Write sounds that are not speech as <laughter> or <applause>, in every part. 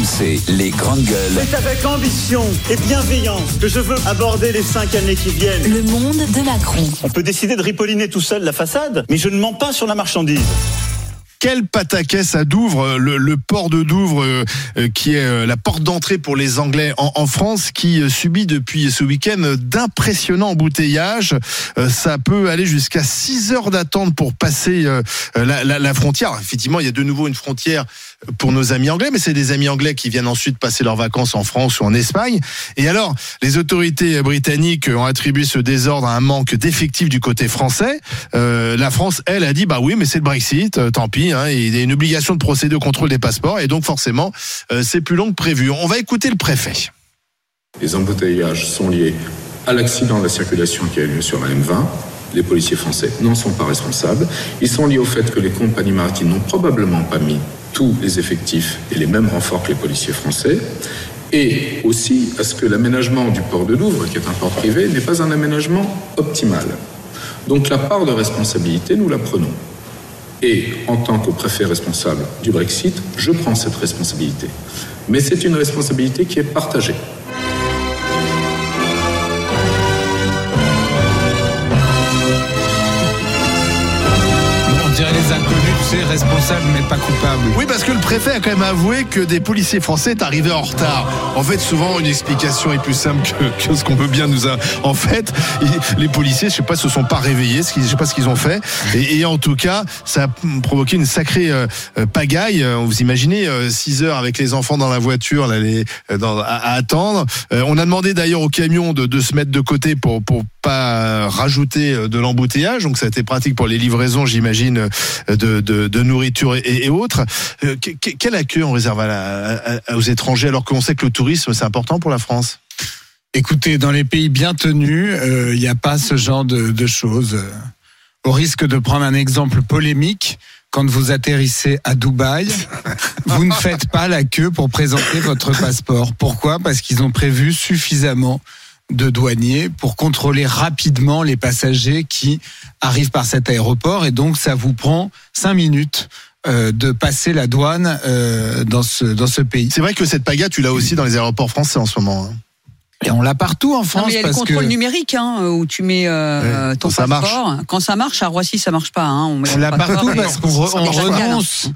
RMC, les grandes gueules. C'est avec ambition et bienveillance que je veux aborder les cinq années qui viennent. Le monde de Macron. On peut décider de ripolliner tout seul la façade, mais je ne mens pas sur la marchandise. Quel pataquès à Douvres, le, le port de Douvres, euh, euh, qui est euh, la porte d'entrée pour les Anglais en, France, qui euh, subit depuis ce week-end d'impressionnants embouteillages. Euh, ça peut aller jusqu'à 6 heures d'attente pour passer euh, la, la- frontière. Effectivement, il y a de nouveau une frontière pour nos amis anglais, mais c'est des amis anglais qui viennent ensuite passer leurs vacances en France ou en Espagne. Et alors, les autorités britanniques ont attribué ce désordre à un manque d'effectifs du côté français. Euh, la France, elle, a dit bah oui, mais c'est le Brexit, euh, tant pis. Hein, il y a une obligation de procéder au contrôle des passeports, et donc forcément, euh, c'est plus long que prévu. On va écouter le préfet. Les embouteillages sont liés à l'accident de la circulation qui a eu lieu sur la M20. Les policiers français n'en sont pas responsables. Ils sont liés au fait que les compagnies maritimes n'ont probablement pas mis tous les effectifs et les mêmes renforts que les policiers français. Et aussi à ce que l'aménagement du port de Douvres, qui est un port privé, n'est pas un aménagement optimal. Donc la part de responsabilité, nous la prenons. Et en tant que préfet responsable du Brexit, je prends cette responsabilité. Mais c'est une responsabilité qui est partagée. Responsables mais pas coupables. Oui, parce que le préfet a quand même avoué que des policiers français est arrivé en retard. En fait, souvent, une explication est plus simple que, ce qu'on veut bien nous a. En fait, les policiers, je sais pas, se sont pas réveillés, je sais pas ce qu'ils ont fait. Et, en tout cas, ça a provoqué une sacrée euh, euh, pagaille. Euh, Vous imaginez, 6 heures avec les enfants dans la voiture, euh, à, attendre. Euh, on a demandé d'ailleurs au camion de, se mettre de côté pour, pas rajouter euh, de l'embouteillage. Donc, ça a été pratique pour les livraisons, j'imagine, euh, de, de, de nourriture et, et autres. Euh, que- que- quel accueil on réserve à la- à- à- aux étrangers alors qu'on sait que le tourisme, c'est important pour la France? Écoutez, dans les pays bien tenus, euh, il n'y a pas ce genre de, de choses. Au risque de prendre un exemple polémique, quand vous atterrissez à Dubaï, <laughs> vous ne faites pas la queue pour présenter votre passeport. Pourquoi? Parce qu'ils ont prévu suffisamment de douaniers pour contrôler rapidement les passagers qui arrivent par cet aéroport et donc ça vous prend cinq minutes euh, de passer la douane euh, dans ce dans ce pays. C'est vrai que cette pagaille, tu l'as aussi dans les aéroports français en ce moment. hein. Et on l'a partout en Non, France mais il y a le parce contrôle que numérique hein, où tu mets euh, Ouais, ton quand ça passeport. Quand ça marche, à Roissy, ça marche pas. Hein, on met On le l'a partout parce qu'on re- renonce,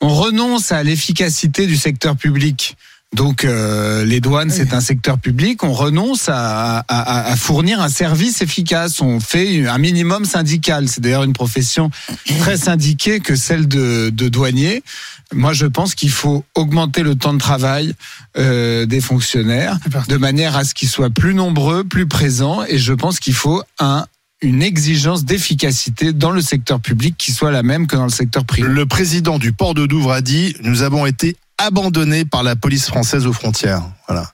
on renonce à l'efficacité du secteur public. Donc euh, les douanes, c'est un secteur public. On renonce à, à- à- à fournir un service efficace. On fait un minimum syndical. C'est d'ailleurs une profession très syndiquée que celle de, de douanier. Moi, je pense qu'il faut augmenter le temps de travail euh, des fonctionnaires de manière à ce qu'ils soient plus nombreux, plus présents. Et je pense qu'il faut un une exigence d'efficacité dans le secteur public qui soit la même que dans le secteur privé. Le président du port de Douvres a dit Nous avons été abandonnés par la police française aux frontières. Voilà.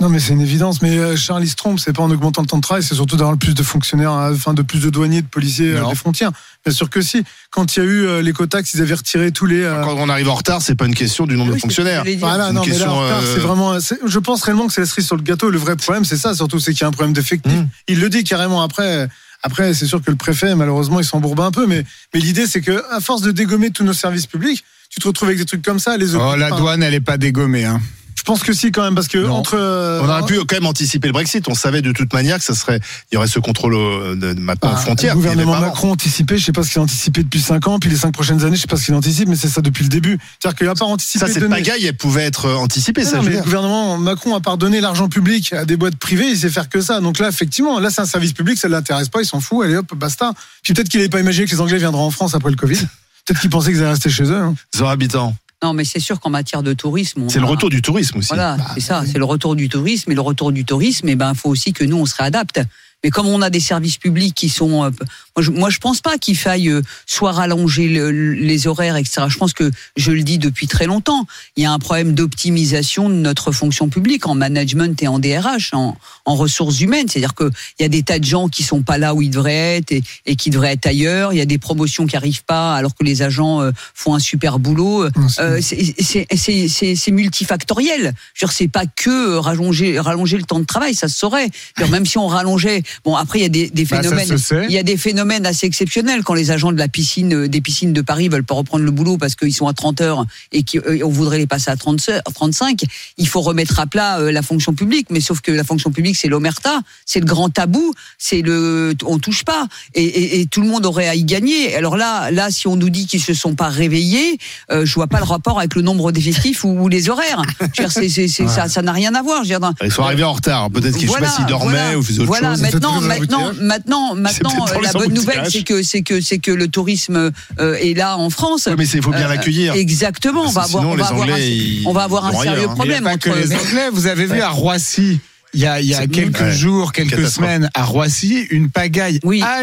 Non, mais c'est une évidence. Mais euh, Charlie se trompe, c'est pas en augmentant le temps de travail, c'est surtout d'avoir le plus de fonctionnaires, euh, enfin de plus de douaniers, de policiers à Non. des frontières. Bien sûr que si. Quand il y a eu euh, les quotas, ils avaient retiré tous les. euh, Quand on arrive en retard, c'est pas une question du nombre Oui, de fonctionnaires. Voilà, non, mais là, question, en retard, euh, c'est vraiment. c'est- Je pense réellement que c'est la cerise sur le gâteau. Le vrai problème, c'est ça, surtout, c'est qu'il y a un problème d'effectif. Mm. Il le dit carrément après. Après, c'est sûr que le préfet, malheureusement, il s'embourbe un peu, mais, mais l'idée, c'est que, à force de dégommer tous nos services publics, tu te retrouves avec des trucs comme ça, les Oh, la douane, elle est pas dégommée. Hein. Je pense que si, quand même, parce que Non. entre. euh, On aurait pu quand même anticiper le Brexit. On savait de toute manière que ça serait, il y aurait ce contrôle euh, de, de maintenant aux Bah, frontières. Le gouvernement. Macron anticipé, je sais pas ce qu'il a anticipé depuis 5 ans, puis les 5 prochaines années, je sais pas ce qu'il anticipe, mais c'est ça depuis le début. C'est-à-dire qu'il a pas anticipé. Ça, cette pagaille, elle pouvait être euh, anticipée. Non, ça, non, mais le gouvernement Macron a pardonné l'argent public à des boîtes privées, il sait faire que ça. Donc là, effectivement, là, c'est un service public, ça ne l'intéresse pas, il s'en fout, allez hop, basta. Puis peut-être qu'il n'avait pas imaginé que les Anglais viendraient en France après le Covid. <laughs> Peut-être qu'ils pensaient qu'ils allaient rester chez eux. hein. Zora Habitant. Non, mais c'est sûr qu'en matière de tourisme, on C'est le a- retour du tourisme aussi. Voilà, c'est ça, c'est le retour du tourisme. Et le retour du tourisme, eh ben, faut aussi que nous on se réadapte. Mais comme on a des services publics qui sont, euh, moi, je, moi je pense pas qu'il faille euh, soit rallonger le- les horaires, etc. Je pense que je le dis depuis très longtemps. Il y a un problème d'optimisation de notre fonction publique en management et en DRH, en, en ressources humaines. C'est-à-dire que il y a des tas de gens qui sont pas là où ils devraient être et, et qui devraient être ailleurs. Il y a des promotions qui arrivent pas alors que les agents euh, font un super boulot. Euh, c'est- multifactoriel. Je c'est pas que rallonger, rallonger le temps de travail, ça se saurait. Dire, même si on rallongeait bon après il y a des, des Bah, ça phénomènes, se sait. il y a des phénomènes assez exceptionnels quand les agents de la piscine, euh, des piscines de Paris veulent pas reprendre le boulot parce qu'ils sont à 30 heures et qu'on voudrait les passer à 30 heures, 35. Il faut remettre à plat euh, la fonction publique, mais sauf que la fonction publique c'est l'omerta, c'est le grand tabou, c'est le, on touche pas et, et, et tout le monde aurait à y gagner. Alors là, là si on nous dit qu'ils se sont pas réveillés, euh, je vois pas le rapport avec le nombre d'effectifs ou, ou les horaires. Je veux dire, ça, ça n'a rien à voir. Je veux dire, Ils sont arrivés en retard. Peut-être qu'ils, sais pas s'ils dormaient voilà. ou faisaient autre Voilà, chose. maintenant, maintenant, maintenant, maintenant, euh, la bonne nouvelle, c'est que, c'est que, c'est que le tourisme euh, est là en France. Ouais, mais il faut bien Euh, l'accueillir. Exactement. On va avoir, sinon, on les va avoir un, Anglais, ils- on va avoir ils un vont sérieux hein. problème Pas que entre. les Anglais, vous avez vu à Roissy. Il y a, il y a quelques Ouais. jours, quelques semaines, à Roissy, une pagaille Oui. Ah,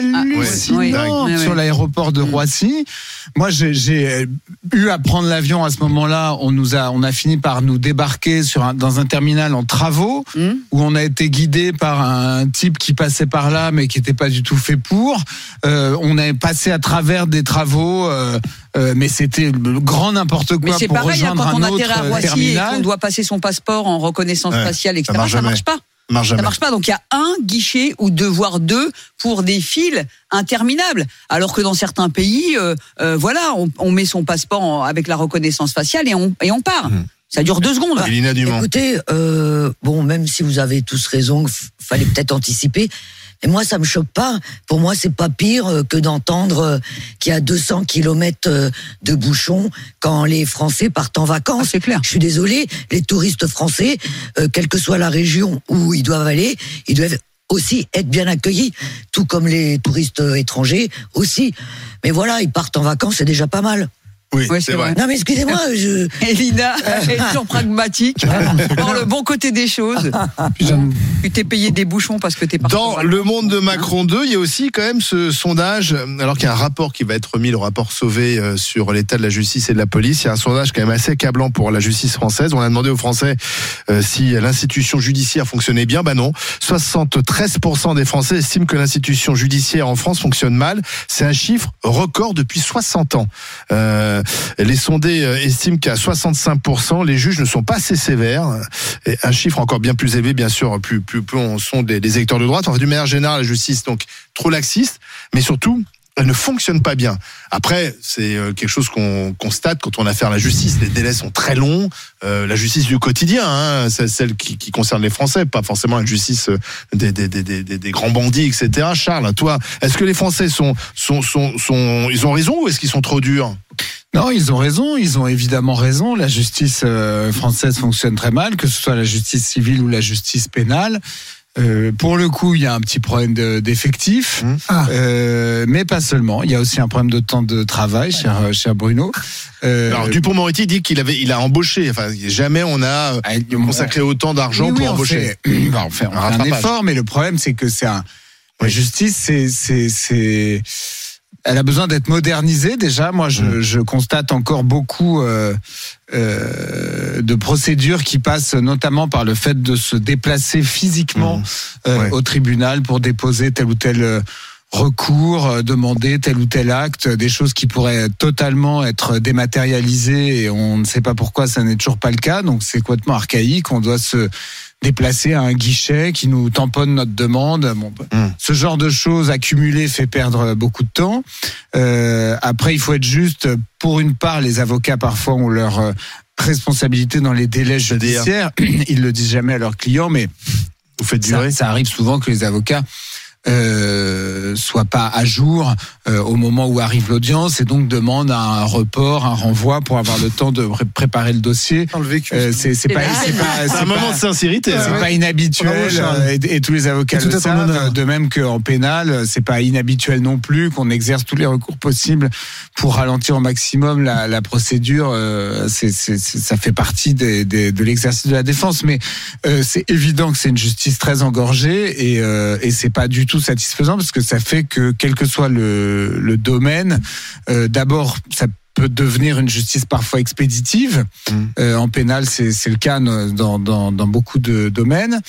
hallucinante sur l'aéroport de Roissy. Moi, j'ai- euh, eu à prendre l'avion à ce moment-là. On nous a, on a fini par nous débarquer sur un, dans un terminal en travaux Hum. où on a été guidé par un type qui passait par là, mais qui n'était pas du tout fait pour. Euh, on est passé à travers des travaux, euh, euh, mais c'était le grand n'importe Mais quoi c'est pour pareil, hein, rejoindre quand on un autre atterrit à euh, Roissy et terminal. qu'on doit passer son passeport en reconnaissance Ouais, faciale, etc. ça marche Ça marche pas. Marche Ça marche pas. Donc il y a un guichet ou deux, voire deux, pour des files interminables. Alors que dans certains pays, euh, euh, voilà, on, on met son passeport en- avec la reconnaissance faciale et on, et on part. Mhm. Ça dure deux secondes. Elina Dumont. Écoutez, euh, bon, même si vous avez tous raison, fallait peut-être anticiper. Mais moi, ça me choque pas. Pour moi, c'est pas pire euh, que d'entendre euh, qu'il y a 200 kilomètres euh, de bouchons quand les Français partent en Ah, vacances. c'est clair. Je suis désolé, les touristes français, euh, quelle que soit la région où ils doivent aller, ils doivent aussi être bien accueillis, tout comme les touristes étrangers aussi. Mais voilà, ils partent en vacances, c'est déjà pas mal. Oui, Ouais, c'est vrai. vrai. Non, mais excusez-moi, je. <laughs> Elina est toujours pragmatique, voir le bon côté des choses. <laughs> Tu t'es payé des bouchons parce que t'es parti. Dans le monde de Macron 2, il y a aussi quand même ce sondage, alors qu'il y a un rapport qui va être remis, le rapport Sauvé euh, sur l'état de la justice et de la police. Il y a un sondage quand même assez accablant pour la justice française. On a demandé aux Français euh, si l'institution judiciaire fonctionnait bien. Ben non. 73% des Français estiment que l'institution judiciaire en France fonctionne mal. C'est un chiffre record depuis 60 ans. Euh, les sondés euh, estiment qu'à 65%, les juges ne sont pas assez sévères. Un chiffre encore bien plus élevé, bien sûr, plus, plus, plus on sont des, des électeurs de droite. Enfin, d'une manière générale, la justice, donc, trop laxiste, mais surtout, elle ne fonctionne pas bien. Après, c'est euh, quelque chose qu'on constate quand on a affaire à la justice. Les délais sont très longs. Euh, la justice du quotidien, hein, celle qui, qui concerne les Français, pas forcément la justice euh, des, des, des- des grands bandits, etc. Charles, toi, est-ce que les Français sont, sont, sont, sont, ils ont raison ou est-ce qu'ils sont trop durs? Non, ils ont raison, ils ont évidemment raison. La justice euh, française fonctionne très mal, que ce soit la justice civile ou la justice pénale. Euh, pour le coup, il y a un petit problème de- d'effectifs, Mmh. Ah. Euh, mais pas seulement. Il y a aussi un problème de temps de travail, cher, cher Bruno. Euh, Alors, Dupont-Moretti dit qu'il avait, il a embauché. Enfin, jamais on a ah, consacré autant d'argent Oui, oui, pour on embaucher. fait- <clears throat> bah, on fait, on Un fait un effort, mais le problème, c'est que c'est un. La justice, c'est, c'est, c'est. Elle a besoin d'être modernisée déjà. Moi, je, Mm. je constate encore beaucoup euh, euh, de procédures qui passent notamment par le fait de se déplacer physiquement Mm. euh, Ouais. au tribunal pour déposer tel ou tel recours, demander tel ou tel acte, des choses qui pourraient totalement être dématérialisées et on ne sait pas pourquoi ça n'est toujours pas le cas. Donc c'est complètement archaïque. On doit se déplacer à un guichet qui nous tamponne notre demande. Bon, Mm. Ce genre de choses accumulées fait perdre beaucoup de temps. Euh, après, il faut être juste. Pour une part, les avocats parfois ont leur euh, responsabilité dans les délais judiciaires. <clears throat> Ils le disent jamais à leurs clients, mais Vous faites ça, durer. ça arrive souvent que les avocats euh, soient pas à jour euh, au moment où arrive l'audience et donc demandent un report, un renvoi pour avoir le temps de pré- préparer le dossier. Euh, c'est c'est pas, pas, un moment pas- de sincérité. c'est hein. pas inhabituel euh, et, et tous les avocats le savent. De même qu'en pénal, c'est pas inhabituel non plus qu'on exerce tous les recours possibles pour ralentir au maximum la, la procédure. euh, c'est c'est- c'est- ça fait partie des, des- de l'exercice de la défense, mais euh, c'est évident que c'est une justice très engorgée et, euh, et c'est pas du tout satisfaisant parce que ça fait que quel que soit le, le domaine, euh, d'abord ça peut devenir une justice parfois expéditive. Mm. Euh, en pénal, c'est c'est le cas dans, dans, dans beaucoup de domaines.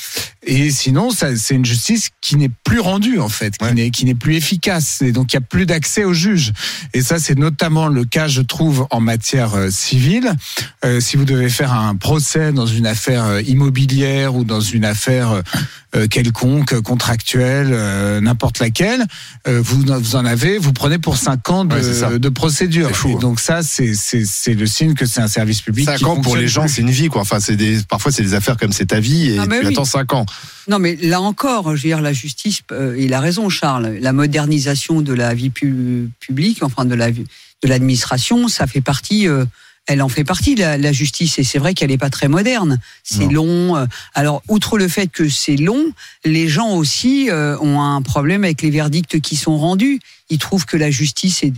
Et sinon, ça- c'est une justice qui n'est plus rendue en fait, qui Ouais. n'est qui n'est plus efficace. Et donc il y a plus d'accès aux juges. Et ça, c'est notamment le cas, je trouve, en matière euh, civile. Euh, si vous devez faire un procès dans une affaire immobilière ou dans une affaire quelconque, contractuelle, euh, n'importe laquelle, euh, vous, vous en avez, vous prenez pour 5 ans de, Ouais, procédure. Fou, Et hein. donc ça, c'est le signe que c'est un service public. 5 qui ans pour les gens, c'est une vie, quoi. Enfin, c'est des, parfois, c'est des affaires comme c'est ta vie et Ah, tu oui. attends 5 ans. Non, mais là encore, je veux dire, la justice, euh, il a raison, Charles. La modernisation de la vie pu- publique, enfin de la de l'administration, ça fait partie. euh, elle en fait partie, la, la justice, et c'est vrai qu'elle n'est pas très moderne. C'est long. euh, Alors, outre le fait que c'est long, les gens aussi euh, ont un problème avec les verdicts qui sont rendus. Ils trouvent que la justice est,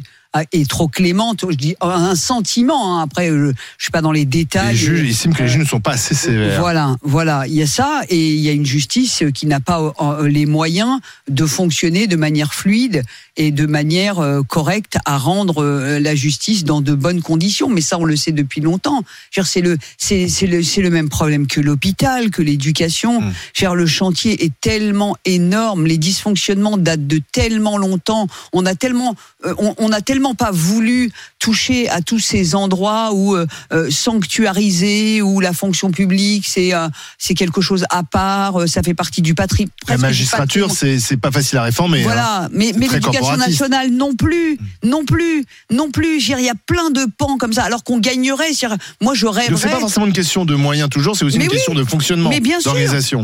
est trop clémente. Je dis un sentiment. hein. Après, je, je suis pas dans les détails. Les juges, ils estiment que les Euh, juges ne sont pas assez sévères. voilà, voilà, il y a ça et il y a une justice qui n'a pas euh, euh, les moyens de fonctionner de manière fluide et de manière euh, correcte à rendre euh, la justice dans de bonnes conditions. Mais ça, on le sait depuis longtemps. C'est le, c'est le, c'est le même problème que l'hôpital, que l'éducation. Mm. Dire, Le chantier est tellement énorme, les dysfonctionnements datent de tellement longtemps. On a tellement, euh, on, on a tellement pas voulu toucher à tous ces endroits où euh, euh, sanctuariser, où la fonction publique c'est euh, c'est quelque chose à part, euh, ça fait partie du patrimoine. La magistrature, c'est c'est pas facile à réformer. hein. Voilà, mais, mais l'éducation nationale non plus, non plus, non plus. Il y a plein de pans comme ça, alors qu'on gagnerait. Moi, je Donc, C'est rêverais. pas forcément une question de moyens toujours, c'est aussi Mais une oui, question de fonctionnement, mais bien sûr.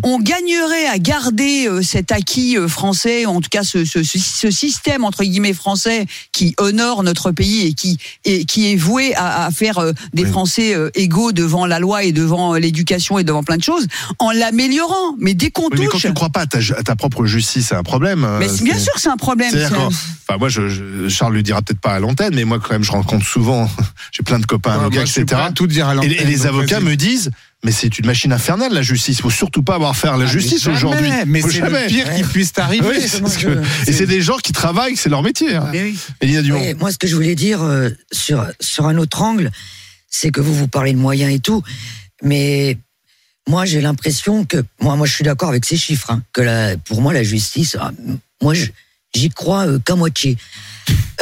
On gagnerait à garder euh, cet acquis français, en tout cas ce, ce, ce, ce système entre guillemets français qui honore notre pays et qui et qui est voué à, à faire euh, des Oui. Français euh, égaux devant la loi et devant euh, l'éducation et devant plein de choses, en l'améliorant. Mais dès qu'on Oui, mais quand touche, tu ne crois pas à ta, à ta propre justice, c'est un problème. mais bien sûr que c'est un problème. Quand- Enfin, moi, je, je- Charles le dira peut-être pas à l'antenne, mais moi, quand même, je rencontre souvent, <laughs> j'ai plein de copains avocats, moi, je suis etc. tout dire à Et, l'antenne, et les avocats vas-y. me disent, mais c'est une machine infernale, la justice. Faut surtout pas avoir à faire la Ah, justice aujourd'hui. Mais c'est jamais. le pire qui puisse <laughs> t'arriver. Oui, c'est parce que- et c'est des gens qui travaillent, c'est leur métier. Hein. Oui. Dumont. Oui, moi, ce que je voulais dire euh, sur, sur un autre angle, c'est que vous, vous parlez de moyens et tout, mais moi, j'ai l'impression que, moi, moi, je suis d'accord avec ces chiffres, hein, que la, pour moi, la justice, ah, moi, je- j'y crois euh, qu'à moitié.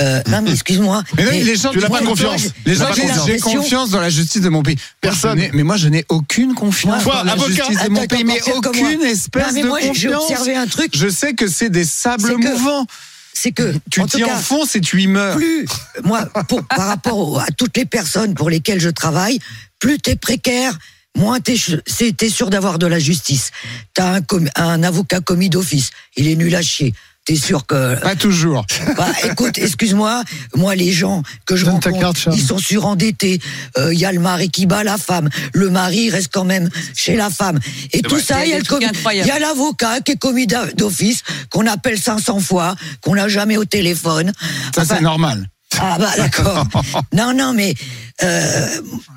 Euh, non, mais excuse-moi. <laughs> Mais non, mais- les gens Tu n'as pas confiance. Les gens confiance. j'ai confiance dans la justice de mon pays. Personne. Mais moi, je n'ai aucune confiance Toi, dans la avocat. justice de mon Attends, pays, mais attends, comme moi. aucune espèce Non, mais de moi, j'ai confiance. observé un truc, Je sais que c'est des sables C'est que- mouvants. c'est que, Tu en tout t'y cas, enfonces et tu y meurs. plus, moi, pour, par rapport au- à toutes les personnes pour lesquelles je travaille, plus t'es précaire, moins t'es, ch- c'est- t'es sûr d'avoir de la justice. T'as un, com- un avocat commis d'office, il est nul à chier. T'es sûr que. Pas toujours. <laughs> Bah, écoute, excuse-moi, moi, les gens que je Donne rencontre, carte, ils sont surendettés. Il y a le mari qui bat la femme. Le mari reste quand même chez la femme. Et tout vrai. ça, Il y y a il y l'avocat qui est commis d'office, qu'on appelle 500 fois, qu'on n'a jamais au téléphone. Ça, Enfin, c'est normal. Ah bah d'accord. <laughs> non, non, mais euh,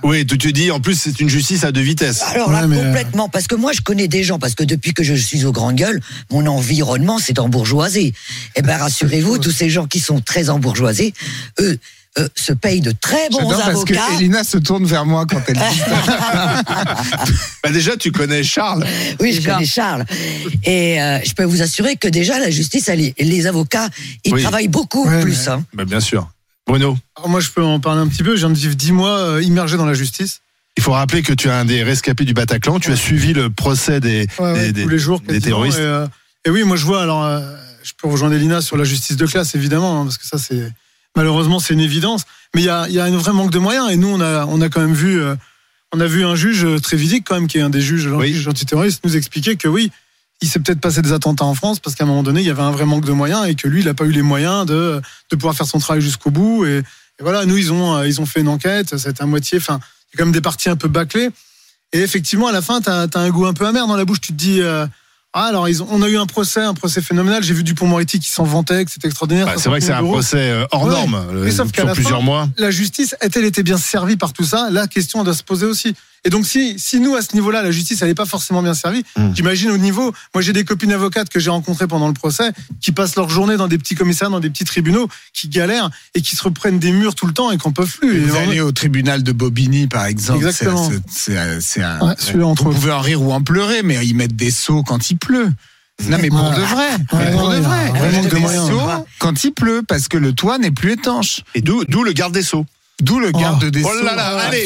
Oui, tu te dis, en plus, c'est une justice à deux vitesses. alors là, Ouais, mais, euh, complètement, parce que moi, je connais des gens, parce que depuis que je suis au Grand Gueule, mon environnement, c'est embourgeoisé. Eh ben, rassurez-vous, tous ces gens qui sont très embourgeoisés, eux, eux, se payent de très bons J'adore parce que avocats. Elina se tourne vers moi quand elle dit ça. <laughs> Bah, déjà, tu connais Charles. Oui, je connais Charles. Et euh, je peux vous assurer que déjà, la justice, elle les avocats, ils Oui. travaillent beaucoup Ouais, plus. mais- Hein. Bah, bien sûr. Bruno, Alors moi, je peux en parler un petit peu. Je viens de vivre dix mois euh, immergé dans la justice. il faut rappeler que tu es un des rescapés du Bataclan. Tu as suivi le procès des, Ouais, ouais, des- des- tous les jours. des quasiment. terroristes. Et, euh, et oui, moi, je vois. Alors, euh, je peux rejoindre Elina sur la justice de classe, évidemment, hein, parce que ça, c'est malheureusement, c'est une évidence. Mais il y a, il y a un vrai manque de moyens. Et nous, on a, on a quand même vu, euh, on a vu un juge euh, très vidique, quand même, qui est un des juges, Oui. juges antiterroristes, nous expliquer que oui. Il s'est peut-être passé des attentats en France parce qu'à un moment donné, il y avait un vrai manque de moyens et que lui, il n'a pas eu les moyens de, de pouvoir faire son travail jusqu'au bout. Et, et voilà, nous, ils ont, euh, ils ont fait une enquête, été à moitié, enfin, il y a quand même des parties un peu bâclées. Et effectivement, à la fin, tu as, un goût un peu amer dans la bouche. Tu te dis, euh, ah, alors, ils ont, on a eu un procès, un procès phénoménal. J'ai vu Dupont-Moretti qui s'en vantait, que c'était extraordinaire. Bah, c'est vrai que c'est 60 un 000 euros. procès euh, hors Ouais. norme, Mais sauf sur plusieurs fin, mois. La justice a-t-elle été bien servie par tout ça La question doit se poser aussi. Et donc, si, si nous, à ce niveau-là, la justice, elle n'est pas forcément bien servie, Mm. j'imagine au niveau. Moi, j'ai des copines avocates que j'ai rencontrées pendant le procès qui passent leur journée dans des petits commissariats, dans des petits tribunaux, qui galèrent et qui se reprennent des murs tout le temps et qu'on peuvent plus. Et Vous allez au tribunal de Bobigny, par exemple. Exactement. C'est- C'est c'est un. Ouais, celui-là, entre en rire ou en pleurer, mais ils mettent des seaux quand il pleut. Non, mais pour Ouais. de vrai. Ouais, mais pour ouais, de vrai. ouais, des moyens. seaux quand il pleut, parce que le toit n'est plus étanche. Et d'où d'où le garde des Sceaux. D'où le garde des Oh là Sceaux. là, allez